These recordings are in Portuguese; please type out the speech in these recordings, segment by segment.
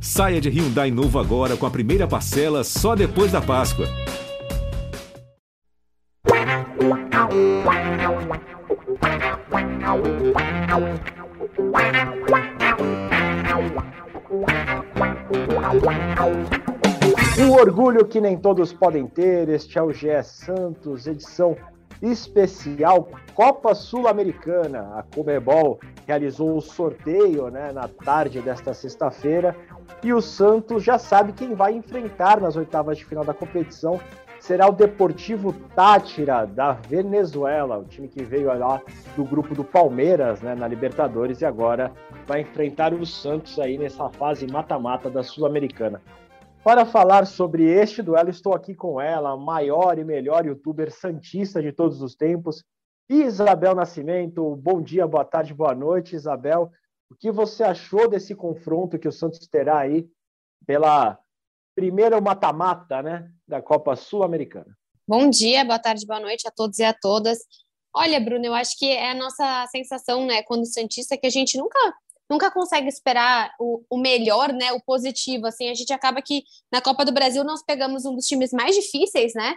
Saia de Hyundai novo agora com a primeira parcela só depois da Páscoa. Um orgulho que nem todos podem ter, este é o GE Santos, edição especial Copa Sul-Americana. A Comebol realizou o sorteio né, na tarde desta sexta-feira e o Santos já sabe quem vai enfrentar nas oitavas de final da competição. Será o Deportivo Tátira da Venezuela, o time que veio lá do grupo do Palmeiras né, na Libertadores e agora vai enfrentar o Santos aí nessa fase mata-mata da Sul-Americana. Para falar sobre este duelo, estou aqui com ela, a maior e melhor youtuber santista de todos os tempos, Isabel Nascimento. Bom dia, boa tarde, boa noite, Isabel. O que você achou desse confronto que o Santos terá aí pela primeira mata-mata né, da Copa Sul-Americana? Bom dia, boa tarde, boa noite a todos e a todas. Olha, Bruno, eu acho que é a nossa sensação, né, quando Santista, que a gente nunca nunca consegue esperar o, o, melhor, né, o positivo, assim, a gente acaba que na Copa do Brasil nós pegamos um dos times mais difíceis, né,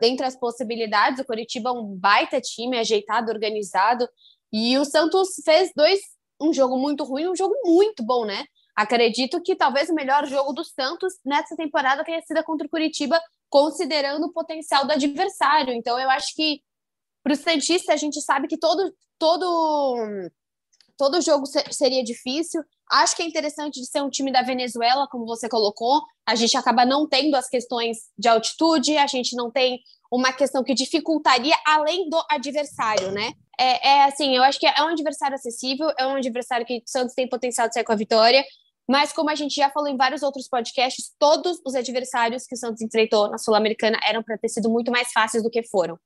dentre as possibilidades, o Coritiba é um baita time, ajeitado, organizado, e o Santos fez dois, um jogo muito ruim, um jogo muito bom, né, acredito que talvez o melhor jogo do Santos nessa temporada tenha sido contra o Curitiba, considerando o potencial do adversário, então eu acho que para o Santista a gente sabe que todo, todo todo jogo seria difícil. Acho que é interessante de ser um time da Venezuela, como você colocou. A gente acaba não tendo as questões de altitude, a gente não tem uma questão que dificultaria além do adversário, né? É, é assim, eu acho que é um adversário acessível, é um adversário que o Santos tem potencial de sair com a vitória. Mas, como a gente já falou em vários outros podcasts, todos os adversários que o Santos enfrentou na Sul-Americana eram para ter sido muito mais fáceis do que foram.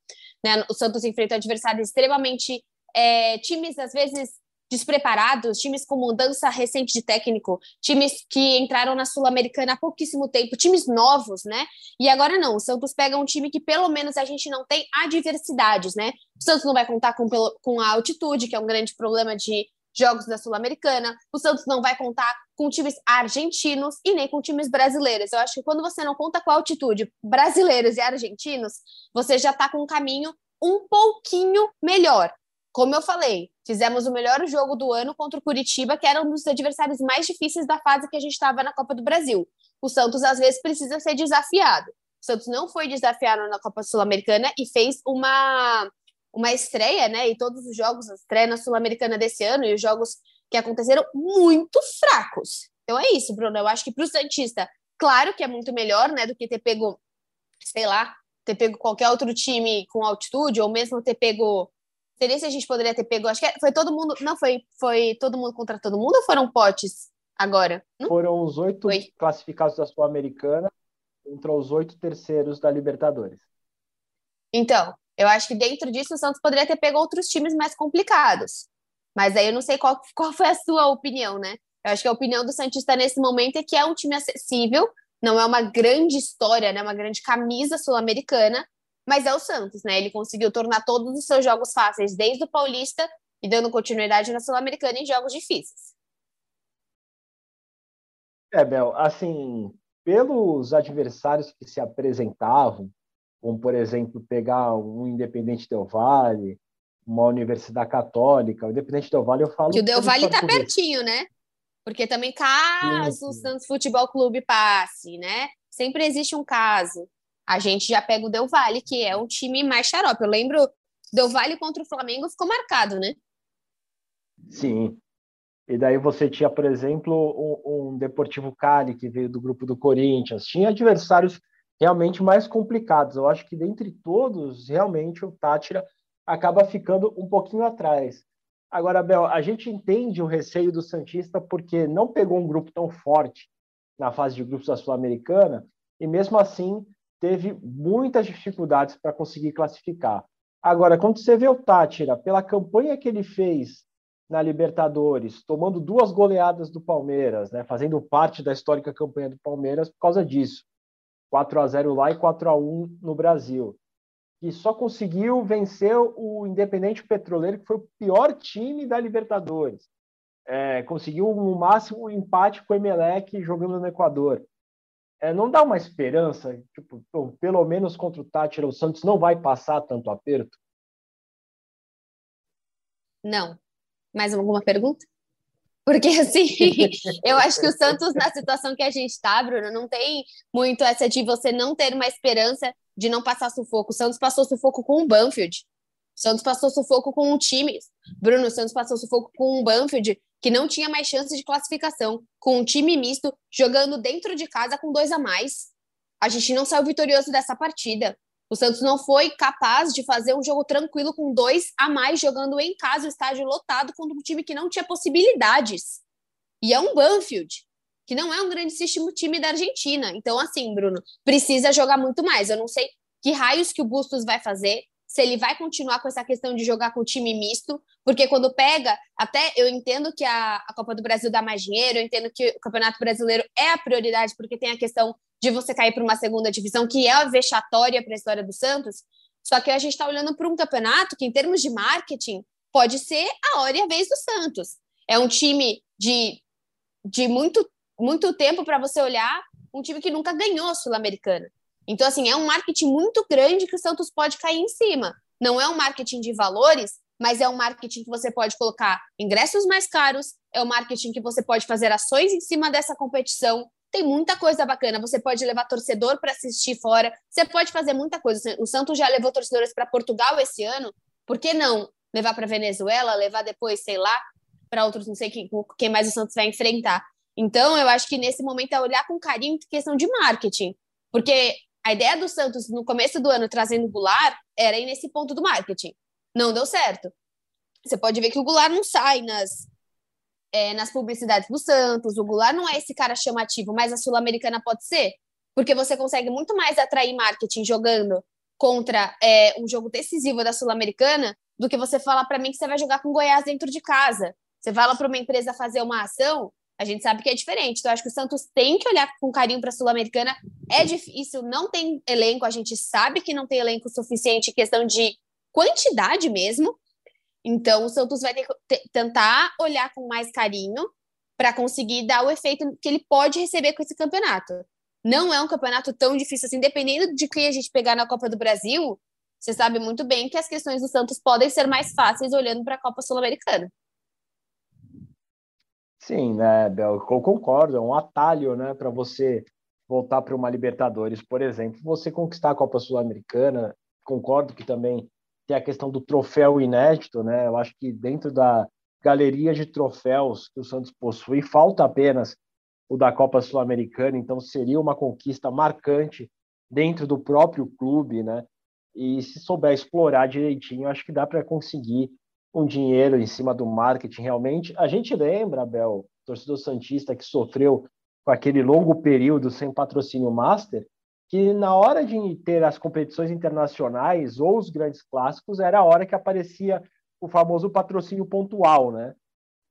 Né? O Santos enfrentou adversários extremamente. É, times, às vezes, despreparados, times com mudança recente de técnico, times que entraram na Sul-Americana há pouquíssimo tempo, times novos, né? E agora não, o Santos pega um time que pelo menos a gente não tem adversidades, né? O Santos não vai contar com, com a altitude, que é um grande problema de jogos da Sul-Americana. O Santos não vai contar com times argentinos e nem com times brasileiros. Eu acho que quando você não conta com a altitude brasileiros e argentinos, você já está com um caminho um pouquinho melhor. Como eu falei, fizemos o melhor jogo do ano contra o Curitiba, que era um dos adversários mais difíceis da fase que a gente estava na Copa do Brasil. O Santos, às vezes, precisa ser desafiado. O Santos não foi desafiado na Copa Sul-Americana e fez uma, uma estreia, né? E todos os jogos, a estreia na Sul-Americana desse ano e os jogos que aconteceram muito fracos. Então é isso, Bruno. Eu acho que para o Santista, claro que é muito melhor, né, do que ter pego, sei lá, ter pego qualquer outro time com altitude, ou mesmo ter pego Seria se a gente poderia ter pego. Acho que foi todo mundo. Não, foi, foi todo mundo contra todo mundo ou foram potes agora? Não? Foram os oito foi. classificados da Sul-Americana contra os oito terceiros da Libertadores. Então, eu acho que dentro disso o Santos poderia ter pego outros times mais complicados. Mas aí eu não sei qual, qual foi a sua opinião, né? Eu acho que a opinião do Santista nesse momento é que é um time acessível, não é uma grande história, né? Uma grande camisa sul-americana, mas é o Santos, né? Ele conseguiu tornar todos os seus jogos fáceis desde o Paulista e dando continuidade na Sul-Americana em jogos difíceis. É, Bel, assim, pelos adversários que se apresentavam, como por exemplo pegar um Independente Del Vale, uma Universidade Católica, o Independente Del Vale eu falo que o Del Vale está pertinho, né? Porque também caso o Santos Futebol Clube passe, né? Sempre existe um caso a gente já pega o Del Valle, que é um time mais xarope. Eu lembro, Del Valle contra o Flamengo ficou marcado, né? Sim. E daí você tinha, por exemplo, um, um Deportivo Cali, que veio do grupo do Corinthians. Tinha adversários realmente mais complicados. Eu acho que dentre todos, realmente, o Tátira acaba ficando um pouquinho atrás. Agora, Bel, a gente entende o receio do Santista porque não pegou um grupo tão forte na fase de grupos da Sul-Americana e mesmo assim teve muitas dificuldades para conseguir classificar. Agora, quando você vê o Tátira, pela campanha que ele fez na Libertadores, tomando duas goleadas do Palmeiras, né, fazendo parte da histórica campanha do Palmeiras por causa disso. 4 a 0 lá e 4 a 1 no Brasil. E só conseguiu vencer o Independente Petroleiro, que foi o pior time da Libertadores. é, conseguiu no máximo empate com o Emelec jogando no Equador. É, não dá uma esperança, tipo, pelo menos contra o Tátira, o Santos não vai passar tanto aperto? Não. Mais alguma pergunta? Porque, assim, eu acho que o Santos, na situação que a gente está, Bruno, não tem muito essa de você não ter uma esperança de não passar sufoco. O Santos passou sufoco com o Banfield. O Santos passou sufoco com um time. Bruno, o Santos passou sufoco com um Banfield que não tinha mais chance de classificação, com um time misto, jogando dentro de casa com dois a mais. A gente não saiu vitorioso dessa partida. O Santos não foi capaz de fazer um jogo tranquilo com dois a mais jogando em casa, o estádio lotado contra um time que não tinha possibilidades. E é um Banfield, que não é um grandíssimo time da Argentina. Então, assim, Bruno, precisa jogar muito mais. Eu não sei que raios que o Bustos vai fazer, se ele vai continuar com essa questão de jogar com time misto, porque quando pega, até eu entendo que a, a Copa do Brasil dá mais dinheiro, eu entendo que o Campeonato Brasileiro é a prioridade, porque tem a questão de você cair para uma segunda divisão, que é a vexatória para a história do Santos. Só que a gente está olhando para um campeonato que, em termos de marketing, pode ser a hora e a vez do Santos. É um time de, de muito, muito tempo para você olhar, um time que nunca ganhou Sul-Americana. Então, assim, é um marketing muito grande que o Santos pode cair em cima. Não é um marketing de valores, mas é um marketing que você pode colocar ingressos mais caros, é um marketing que você pode fazer ações em cima dessa competição. Tem muita coisa bacana. Você pode levar torcedor para assistir fora, você pode fazer muita coisa. O Santos já levou torcedores para Portugal esse ano, por que não levar para Venezuela, levar depois, sei lá, para outros, não sei quem, quem mais o Santos vai enfrentar. Então, eu acho que nesse momento é olhar com carinho questão de marketing. Porque a ideia do Santos no começo do ano trazendo o Goulart era ir nesse ponto do marketing. Não deu certo. Você pode ver que o Goulart não sai nas, é, nas publicidades do Santos, o Goulart não é esse cara chamativo, mas a Sul-Americana pode ser, porque você consegue muito mais atrair marketing jogando contra é, um jogo decisivo da Sul-Americana do que você falar para mim que você vai jogar com Goiás dentro de casa. Você fala para uma empresa fazer uma ação, a gente sabe que é diferente. Então, acho que o Santos tem que olhar com carinho para a Sul-Americana. É difícil, não tem elenco, a gente sabe que não tem elenco suficiente questão de quantidade mesmo. Então, o Santos vai ter que tentar olhar com mais carinho para conseguir dar o efeito que ele pode receber com esse campeonato. Não é um campeonato tão difícil assim, dependendo de quem a gente pegar na Copa do Brasil, você sabe muito bem que as questões do Santos podem ser mais fáceis olhando para a Copa Sul-Americana. Sim, né, Bel, eu concordo, é um atalho, né, para você voltar para uma Libertadores, por exemplo, você conquistar a Copa Sul-Americana, concordo que também tem a questão do troféu inédito, né, eu acho que dentro da galeria de troféus que o Santos possui, falta apenas o da Copa Sul-Americana, então seria uma conquista marcante dentro do próprio clube, né, e se souber explorar direitinho, acho que dá para conseguir um dinheiro em cima do marketing realmente. A gente lembra, Bel, torcedor Santista que sofreu com aquele longo período sem patrocínio master, que na hora de ter as competições internacionais ou os grandes clássicos, era a hora que aparecia o famoso patrocínio pontual, né?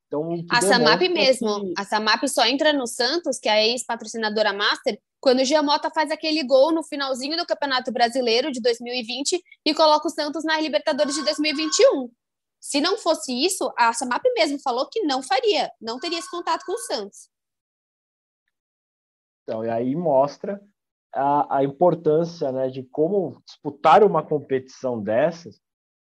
Então, a Samap mesmo. Que... A Samap só entra no Santos, que é a ex-patrocinadora Master, quando o Giamota faz aquele gol no finalzinho do Campeonato Brasileiro de 2020 e coloca o Santos na Libertadores de 2021. Se não fosse isso, a Samap mesmo falou que não faria, não teria esse contato com o Santos. Então, e aí mostra a, a importância né, de como disputar uma competição dessas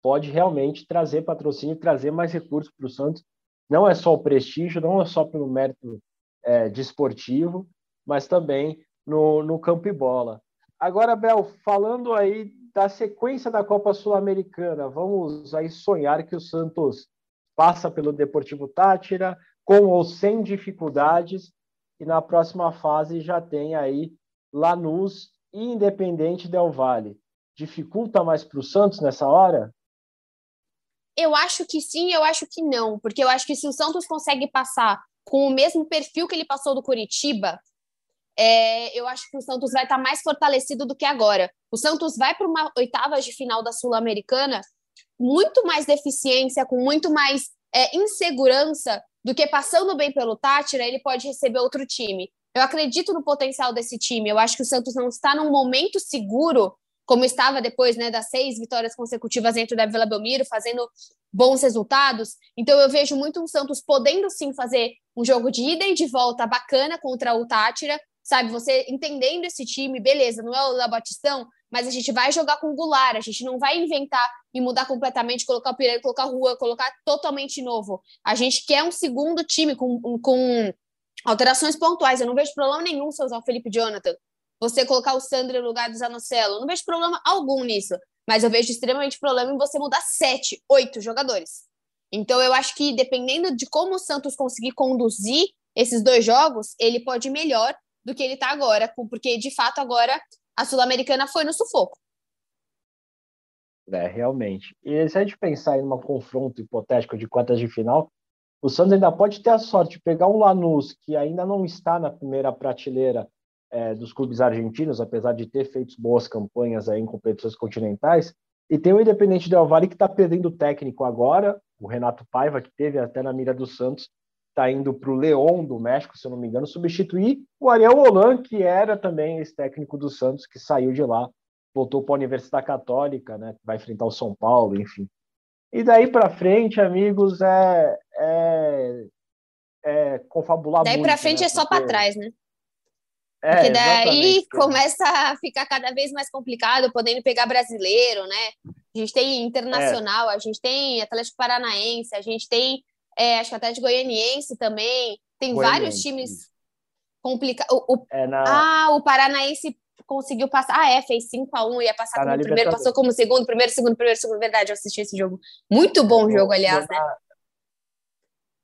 pode realmente trazer patrocínio, trazer mais recursos para o Santos. Não é só o prestígio, não é só pelo mérito é, desportivo, mas também no, no campo e bola. Agora, Bel, falando aí da sequência da Copa Sul-Americana, vamos aí sonhar que o Santos passa pelo Deportivo Tátira, com ou sem dificuldades, e na próxima fase já tem aí Lanús e Independente Del Vale. Dificulta mais para o Santos nessa hora? Eu acho que sim, eu acho que não, porque eu acho que se o Santos consegue passar com o mesmo perfil que ele passou do Curitiba, é, eu acho que o Santos vai estar mais fortalecido do que agora. O Santos vai para uma oitava de final da Sul-Americana muito mais deficiência, com muito mais é, insegurança do que passando bem pelo Tátira, ele pode receber outro time. Eu acredito no potencial desse time. Eu acho que o Santos não está num momento seguro como estava depois né, das seis vitórias consecutivas dentro da Vila Belmiro, fazendo bons resultados. Então eu vejo muito um Santos podendo sim fazer um jogo de ida e de volta bacana contra o Tátira, sabe? Você entendendo esse time, beleza, não é o La Batistão, mas a gente vai jogar com o Goulart, a gente não vai inventar e mudar completamente, colocar o Pireiro, colocar a Rua, colocar totalmente novo. A gente quer um segundo time com, com alterações pontuais. Eu não vejo problema nenhum se usar o Felipe Jonathan. Você colocar o Sandro no lugar do Zanocelo. Não vejo problema algum nisso. Mas eu vejo extremamente problema em você mudar sete, oito jogadores. Então eu acho que dependendo de como o Santos conseguir conduzir esses dois jogos, ele pode melhor do que ele está agora, porque de fato agora a Sul-Americana foi no sufoco. É, realmente. E se a gente pensar em um confronto hipotético de quartas de final, o Santos ainda pode ter a sorte de pegar um Lanús que ainda não está na primeira prateleira é, dos clubes argentinos, apesar de ter feito boas campanhas aí em competições continentais, e tem o Independente Del Valle que está perdendo o técnico agora, o Renato Paiva, que teve até na mira do Santos, está indo para o León do México, se eu não me engano, substituir o Ariel Holan, que era também esse técnico do Santos, que saiu de lá, voltou para a Universidade Católica, né, vai enfrentar o São Paulo, enfim. E daí para frente, amigos, é, é, é confabular Daí para frente né, é só para trás, né? É, Porque daí começa a ficar cada vez mais complicado, podendo pegar brasileiro, né? A gente tem internacional, é. a gente tem Atlético Paranaense, a gente tem é, acho que Atlético Goianiense também. Tem Goianiense. vários times complicados. É na... Ah, o Paranaense conseguiu passar. Ah, é, fez 5x1, ia passar tá como primeiro, passou como segundo, primeiro, segundo, primeiro, segundo. Verdade, eu assisti esse jogo. Muito bom jogo, aliás, né?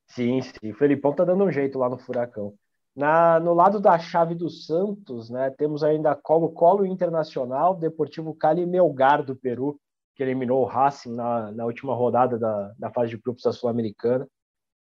Sim, sim. O Felipão tá dando um jeito lá no Furacão. Na, no lado da chave do Santos, né, temos ainda Colo-Colo Internacional, Deportivo Cali e Melgar do Peru, que eliminou o Racing na, na última rodada da, da fase de grupos da Sul-Americana.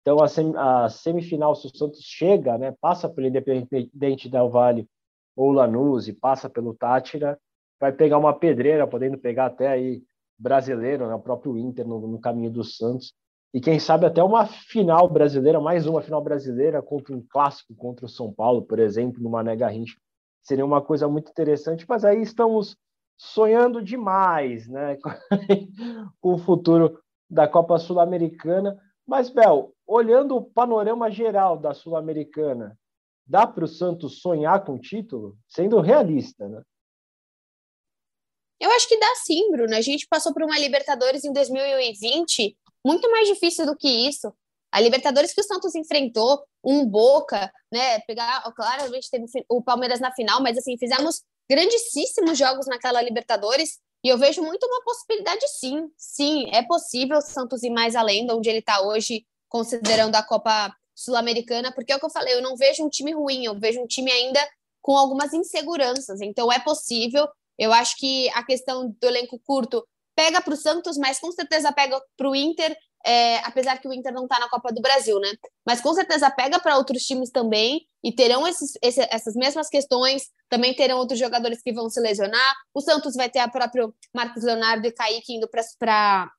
Então, a, sem, a, semifinal, se o Santos chega, né, passa pelo Independente Del Vale ou Lanús e passa pelo Tátira, vai pegar uma pedreira, podendo pegar até aí brasileiro, né, o próprio Inter no, no caminho do Santos. E quem sabe até uma final brasileira, mais uma final brasileira contra um clássico contra o São Paulo, por exemplo, no Mané Garrincha. Seria uma coisa muito interessante, mas aí estamos sonhando demais né, com o futuro da Copa Sul-Americana. Mas, Bel, olhando o panorama geral da Sul-Americana, dá para o Santos sonhar com o título? Sendo realista, né? Eu acho que dá sim, Bruno. A gente passou por uma Libertadores em 2020 muito mais difícil do que isso. A Libertadores que o Santos enfrentou, um Boca, né? Pegar, claramente teve o Palmeiras na final, mas assim, fizemos grandíssimos jogos naquela Libertadores e eu vejo muito uma possibilidade, sim. Sim, é possível o Santos ir mais além de onde ele está hoje, considerando a Copa Sul-Americana, porque é o que eu falei, eu não vejo um time ruim, eu vejo um time ainda com algumas inseguranças. Então é possível. Eu acho que a questão do elenco curto pega para o Santos, mas com certeza pega para o Inter é, apesar que o Inter não está na Copa do Brasil, né? Mas com certeza pega para outros times também e terão esses, esse, essas mesmas questões. Também terão outros jogadores que vão se lesionar. O Santos vai ter a própria Marcos Leonardo e Kaique indo para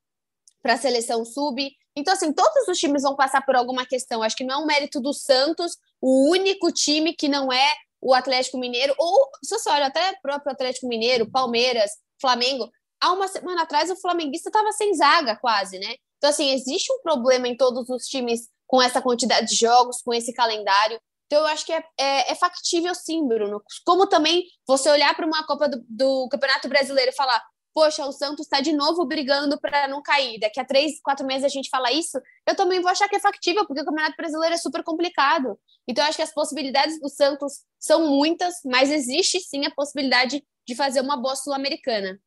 a seleção sub. Então, assim, todos os times vão passar por alguma questão. Acho que não é um mérito do Santos, o único time que não é o Atlético Mineiro, ou se você olha até o próprio Atlético Mineiro, Palmeiras, Flamengo, há uma semana atrás o flamenguista estava sem zaga quase, né? Então, assim, existe um problema em todos os times com essa quantidade de jogos, com esse calendário. Então, eu acho que é, é, é factível sim, Bruno. Como também você olhar para uma Copa do, do, Campeonato Brasileiro e falar: poxa, o Santos está de novo brigando para não cair. Daqui a três, quatro meses a gente fala isso. Eu também vou achar que é factível, porque o Campeonato Brasileiro é super complicado. Então, eu acho que as possibilidades do Santos são muitas, mas existe sim a possibilidade de fazer uma boa Sul-Americana.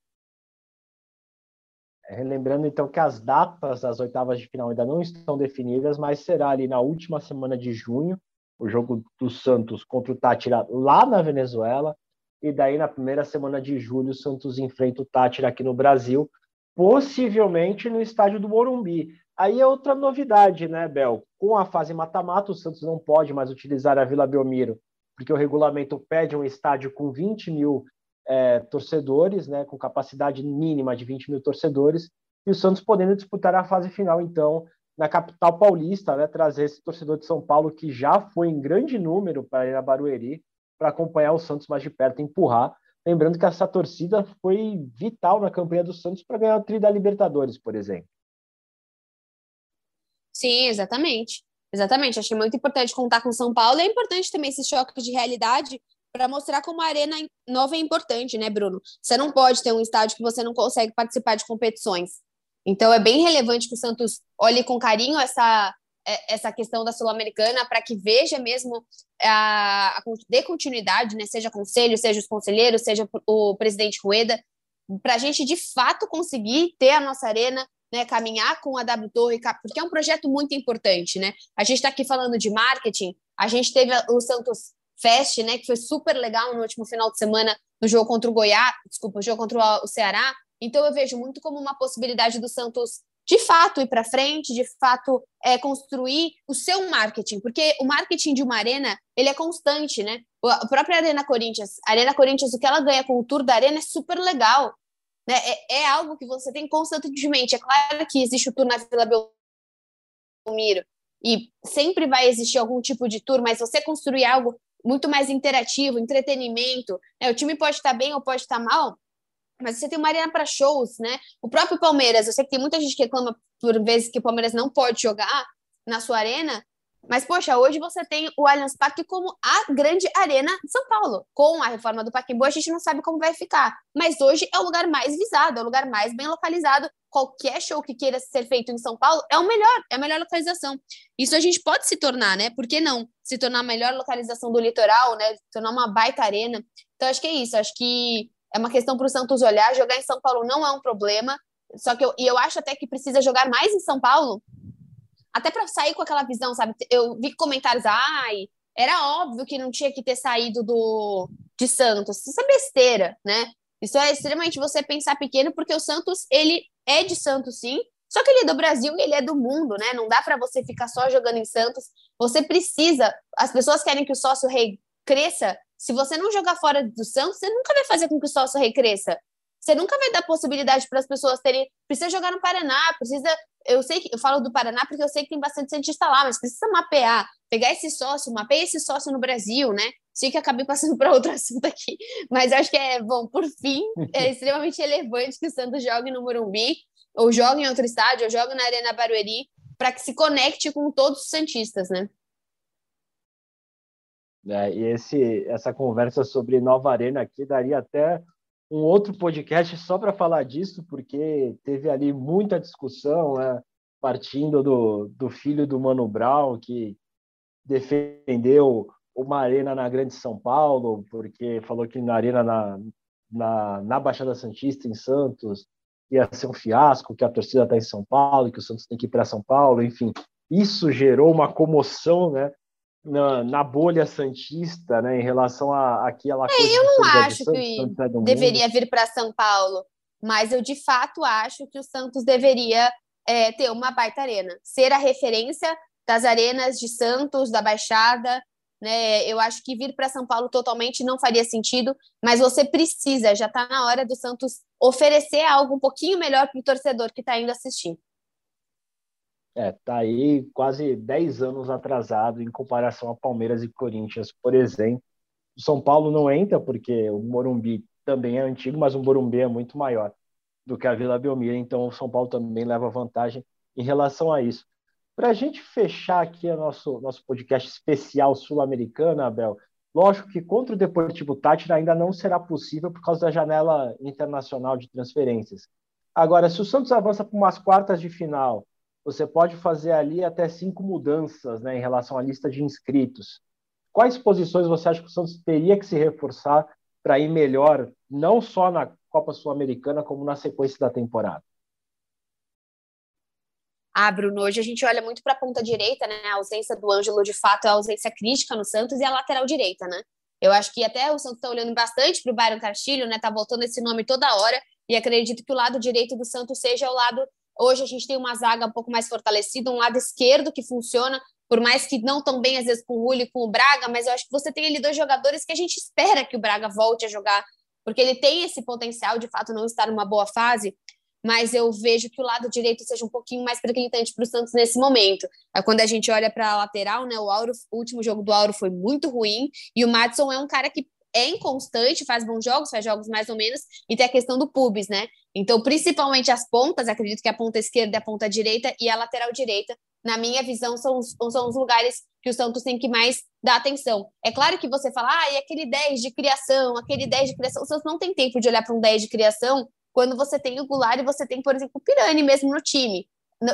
Lembrando então que as datas das oitavas de final ainda não estão definidas, mas será ali na última semana de junho, o jogo do Santos contra o Tátira lá na Venezuela, e daí na primeira semana de julho o Santos enfrenta o Tátira aqui no Brasil, possivelmente no estádio do Morumbi. Aí é outra novidade, né, Bel? Com a fase mata-mata, o Santos não pode mais utilizar a Vila Belmiro, porque o regulamento pede um estádio com 20 mil é, torcedores, né, com capacidade mínima de 20 mil torcedores, e o Santos podendo disputar a fase final, então, na capital paulista, né, trazer esse torcedor de São Paulo que já foi em grande número para ir a Barueri, para acompanhar o Santos mais de perto, empurrar, Lembrando que essa torcida foi vital na campanha do Santos para ganhar o Tri da Libertadores, por exemplo. Sim, exatamente. Exatamente. É muito importante contar com São Paulo. É importante também esse choque de realidade para mostrar como a arena nova é importante, né, Bruno? Você não pode ter um estádio que você não consegue participar de competições. Então é bem relevante que o Santos olhe com carinho essa é, essa questão da sul-americana para que veja mesmo a, a dê continuidade, né? Seja conselho, seja os conselheiros, seja o presidente Rueda, para a gente de fato conseguir ter a nossa arena né, caminhar com a W Torre, porque é um projeto muito importante, né? A gente está aqui falando de marketing, a gente teve o Santos Fest, né, que foi super legal no último final de semana no jogo contra o Goiás, desculpa, jogo contra o Ceará. Então eu vejo muito como uma possibilidade do Santos de fato ir para frente, de fato é, construir o seu marketing, porque o marketing de uma arena ele é constante, né? A própria Arena Corinthians, a Arena Corinthians, o que ela ganha com o tour da arena é super legal, né? É, é algo que você tem constantemente. É claro que existe o tour na Vila Belmiro e sempre vai existir algum tipo de tour, mas você construir algo muito mais interativo, entretenimento. Né? O time pode estar bem ou pode estar mal, mas você tem uma arena para shows, né? O próprio Palmeiras, eu sei que tem muita gente que reclama por vezes que o Palmeiras não pode jogar na sua arena, mas, poxa, hoje você tem o Allianz Parque como a grande arena de São Paulo. Com a reforma do Pacaembu, a gente não sabe como vai ficar. Mas hoje é o lugar mais visado, é o lugar mais bem localizado. Qualquer show que queira ser feito em São Paulo é o melhor, é a melhor localização. Isso a gente pode se tornar, né? Por que não se tornar a melhor localização do litoral, né? Se tornar uma baita arena. Então, acho que é isso. Acho que é uma questão para o Santos olhar. Jogar em São Paulo não é um problema. Só que eu, e eu acho até que precisa jogar mais em São Paulo, até para sair com aquela visão, sabe? Eu vi comentários, ai, era óbvio que não tinha que ter saído do de Santos. Isso é besteira, né? Isso é extremamente você pensar pequeno, porque o Santos, ele é de Santos, sim, só que ele é do Brasil e ele é do mundo, né? Não dá para você ficar só jogando em Santos. Você precisa. As pessoas querem que o sócio rei cresça. Se você não jogar fora do Santos, você nunca vai fazer com que o sócio rei cresça. Você nunca vai dar possibilidade para as pessoas terem. Precisa jogar no Paraná, precisa. Eu sei que eu falo do Paraná porque eu sei que tem bastante cientista lá, mas precisa mapear, pegar esse sócio, mapear esse sócio no Brasil, né? Sei que acabei passando para outro assunto aqui, mas acho que é bom. Por fim, é extremamente relevante que o Santos jogue no Morumbi, ou jogue em outro estádio, ou jogue na Arena Barueri, para que se conecte com todos os santistas, né? É, e esse, essa conversa sobre nova arena aqui daria até um outro podcast só para falar disso, porque teve ali muita discussão, né? partindo do, do filho do Mano Brown, que defendeu uma arena na Grande São Paulo, porque falou que na arena na, na, na Baixada Santista, em Santos, ia ser um fiasco, que a torcida está em São Paulo, que o Santos tem que ir para São Paulo, enfim. Isso gerou uma comoção, né? Na, na, bolha santista, né, em relação a aquela é, coisa. Eu não acho que é deveria vir para São Paulo, mas eu de fato acho que o Santos deveria é, ter uma baita arena, ser a referência das arenas de Santos, da Baixada. Né? Eu acho que vir para São Paulo totalmente não faria sentido, mas você precisa, já está na hora do Santos oferecer algo um pouquinho melhor para o torcedor que está indo assistir. É, tá aí quase 10 anos atrasado em comparação a Palmeiras e Corinthians, por exemplo. O São Paulo não entra porque o Morumbi também é antigo, mas o Morumbi é muito maior do que a Vila Belmiro, então o São Paulo também leva vantagem em relação a isso. Para a gente fechar aqui o nosso, nosso podcast especial sul-americano, Abel, lógico que contra o Deportivo Tátira ainda não será possível por causa da janela internacional de transferências. Agora, se o Santos avança para umas quartas de final você pode fazer ali até cinco mudanças né, em relação à lista de inscritos. Quais posições você acha que o Santos teria que se reforçar para ir melhor, não só na Copa Sul-Americana, como na sequência da temporada? Ah, Bruno, hoje a gente olha muito para a ponta direita, né? A ausência do Ângelo, de fato, é a ausência crítica no Santos e a lateral direita, né? Eu acho que até o Santos está olhando bastante para o Byron Castilho, né? Tá voltando esse nome toda hora e acredito que o lado direito do Santos seja o lado Hoje a gente tem uma zaga um pouco mais fortalecida, um lado esquerdo que funciona, por mais que não tão bem às vezes com o Julio e com o Braga, mas eu acho que você tem ali dois jogadores que a gente espera que o Braga volte a jogar, porque ele tem esse potencial de fato não estar numa boa fase, mas eu vejo que o lado direito seja um pouquinho mais periclitante para o Santos nesse momento. É quando a gente olha para a lateral, né? O, Auro, o último jogo do Auro foi muito ruim e o Madison é um cara que é inconstante, faz bons jogos, faz jogos mais ou menos, e tem a questão do pubis, né? Então, principalmente as pontas, acredito que a ponta esquerda, a ponta direita e a lateral direita, na minha visão, são os, são os lugares que o Santos tem que mais dar atenção. É claro que você fala, ah, e aquele 10 de criação, aquele 10 de criação. O Santos não tem tempo de olhar para um 10 de criação quando você tem o Goulart e você tem, por exemplo, o Pirani mesmo no time.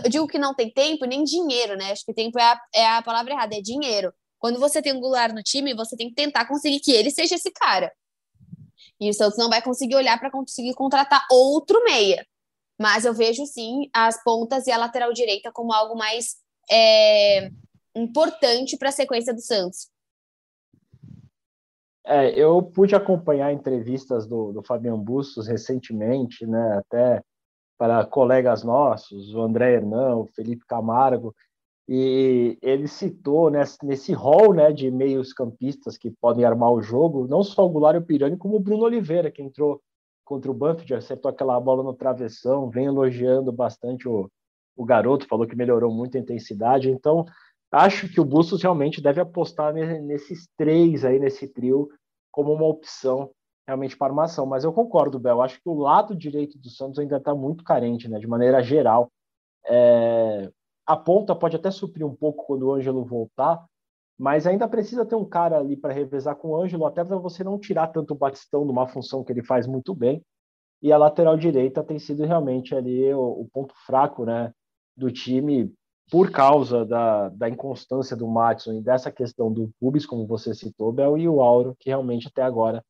Eu digo que não tem tempo nem dinheiro, né? Acho que tempo é a, é a palavra errada, é dinheiro. Quando você tem um Goulart no time, você tem que tentar conseguir que ele seja esse cara. E o Santos não vai conseguir olhar para conseguir contratar outro meia. Mas eu vejo sim as pontas e a lateral direita como algo mais é, importante para a sequência do Santos. É, eu pude acompanhar entrevistas do, do Fabiano Bustos recentemente, né, até para colegas nossos, o André Hernan, o Felipe Camargo, e ele citou nesse, nesse hall né, de meios campistas que podem armar o jogo, não só o Goulart e o Pirani, como o Bruno Oliveira, que entrou contra o Banfield, acertou aquela bola no travessão, vem elogiando bastante o, o garoto, falou que melhorou muito a intensidade, então acho que o Bustos realmente deve apostar nesses três aí, nesse trio, como uma opção realmente para armação. Mas eu concordo, Bel, acho que o lado direito do Santos ainda está muito carente, né, de maneira geral. É... A ponta pode até suprir um pouco quando o Ângelo voltar, mas ainda precisa ter um cara ali para revezar com o Ângelo, até para você não tirar tanto o Batistão de uma função que ele faz muito bem. E a lateral direita tem sido realmente ali o, o ponto fraco né, do time, por causa da, da inconstância do Matson e dessa questão do Pubis, como você citou, Bel, e o Auro, que realmente até agora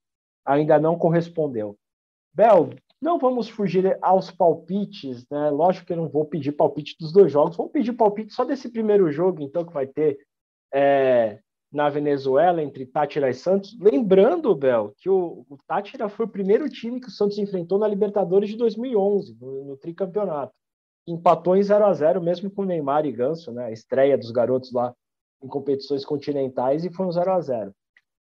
ainda não correspondeu. Bel, não vamos fugir aos palpites, né? Lógico que eu não vou pedir palpite dos dois jogos, vamos pedir palpite só desse primeiro jogo, então, que vai ter é, na Venezuela entre Tátira e Santos. Lembrando, Bel, que o, o Tátira foi o primeiro time que o Santos enfrentou na Libertadores de 2011, no, no tricampeonato empatou em 0 a 0 mesmo com Neymar e Ganso, né? A estreia dos garotos lá em competições continentais e foi um 0 a 0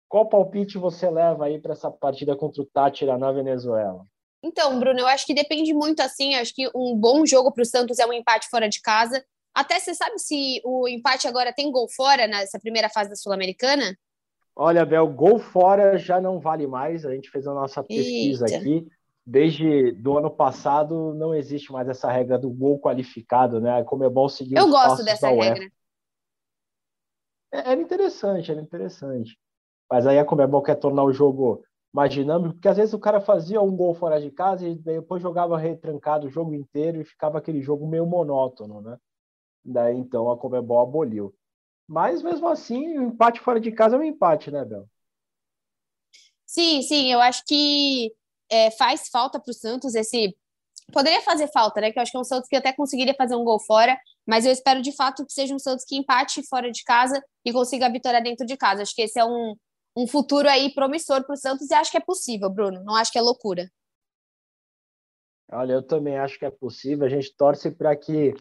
Qual palpite você leva aí para essa partida contra o Tátira na Venezuela? Então, Bruno, eu acho que depende muito assim. Acho que um bom jogo para o Santos é um empate fora de casa. Até você sabe se o empate agora tem gol fora nessa primeira fase da Sul-Americana? Olha, Bel, gol fora já não vale mais. A gente fez a nossa pesquisa Eita. aqui desde do ano passado não existe mais essa regra do gol qualificado, né? Como é bom seguir Eu gosto dessa regra. É, era interessante, era interessante. Mas aí a Comebol quer tornar o jogo mais dinâmico, porque às vezes o cara fazia um gol fora de casa e depois jogava retrancado o jogo inteiro e ficava aquele jogo meio monótono, né? Daí então a Comebol aboliu. Mas mesmo assim, o empate fora de casa é um empate, né, Bel? Sim, sim, eu acho que é, faz falta para o Santos esse. Poderia fazer falta, né? Que eu acho que é um Santos que até conseguiria fazer um gol fora, mas eu espero de fato que seja um Santos que empate fora de casa e consiga a vitória dentro de casa. Acho que esse é um, um futuro aí promissor para o Santos e acho que é possível, Bruno. Não acho que é loucura. Olha, eu também acho que é possível. A gente torce para que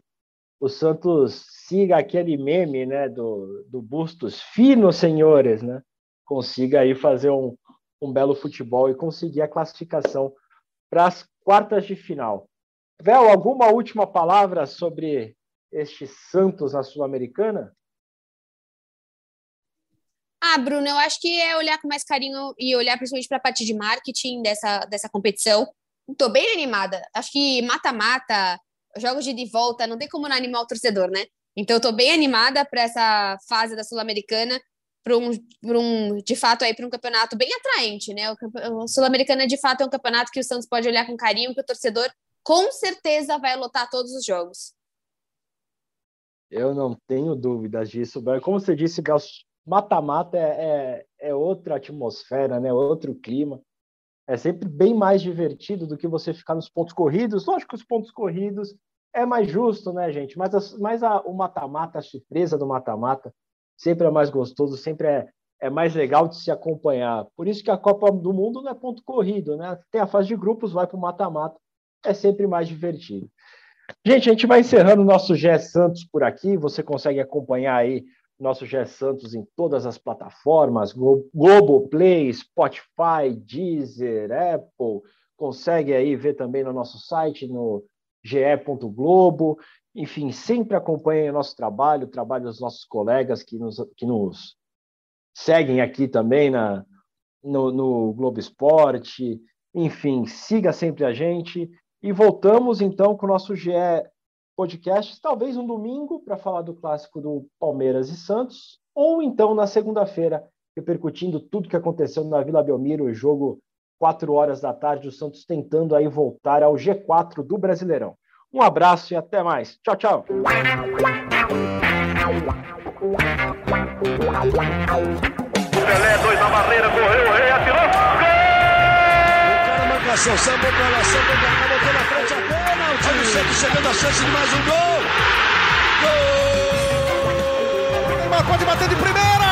o Santos siga aquele meme, né, do, do Bustos finos, senhores, né? Consiga aí fazer um, um belo futebol e conseguir a classificação para as quartas de final. Vel, alguma última palavra sobre este Santos na Sul-Americana? Ah, Bruno, eu acho que é olhar com mais carinho e olhar principalmente para a parte de marketing dessa, dessa competição. Estou bem animada. Acho que mata-mata, jogos de, de volta, não tem como não animar o torcedor, né? Então, estou bem animada para essa fase da Sul-Americana para um, um, de fato, aí para um campeonato bem atraente, né? O, o Sul-Americana, de fato, é um campeonato que o Santos pode olhar com carinho, que o torcedor com certeza vai lotar todos os jogos. Eu não tenho dúvidas disso, Como você disse, mata-mata é, é, é, outra atmosfera, né? Outro clima. É sempre bem mais divertido do que você ficar nos pontos corridos. Lógico que os pontos corridos é mais justo, né, gente? Mas, a, mas a, o mata-mata, a surpresa do mata-mata, sempre é mais gostoso, sempre é, é mais legal de se acompanhar. Por isso que a Copa do Mundo não é ponto corrido, né? Tem a fase de grupos, vai para o mata-mata, é sempre mais divertido. Gente, a gente vai encerrando o nosso Gé Santos por aqui. Você consegue acompanhar aí nosso Gé Santos em todas as plataformas: Globoplay, Spotify, Deezer, Apple. Consegue aí ver também no nosso site, no ge.globo. Enfim, sempre acompanhem o nosso trabalho, o trabalho dos nossos colegas que nos, que nos seguem aqui também na, no, no Globo Esporte. Enfim, siga sempre a gente. E voltamos então com o nosso GE Podcast, talvez um domingo, para falar do clássico do Palmeiras e Santos, ou então na segunda-feira, repercutindo tudo que aconteceu na Vila Belmiro, o jogo 4 horas da tarde, o Santos tentando aí voltar ao G4 do Brasileirão. Um abraço e até mais. Tchau, tchau. Pelé, dois na barreira, correu, o rei atirou. Gol! O cara marcação, sambou pra lá, sambou pra cá, botou na frente a pênalti. Olha o Santos chegando a chance de mais um gol. Gol! Neymar pode bater de primeira.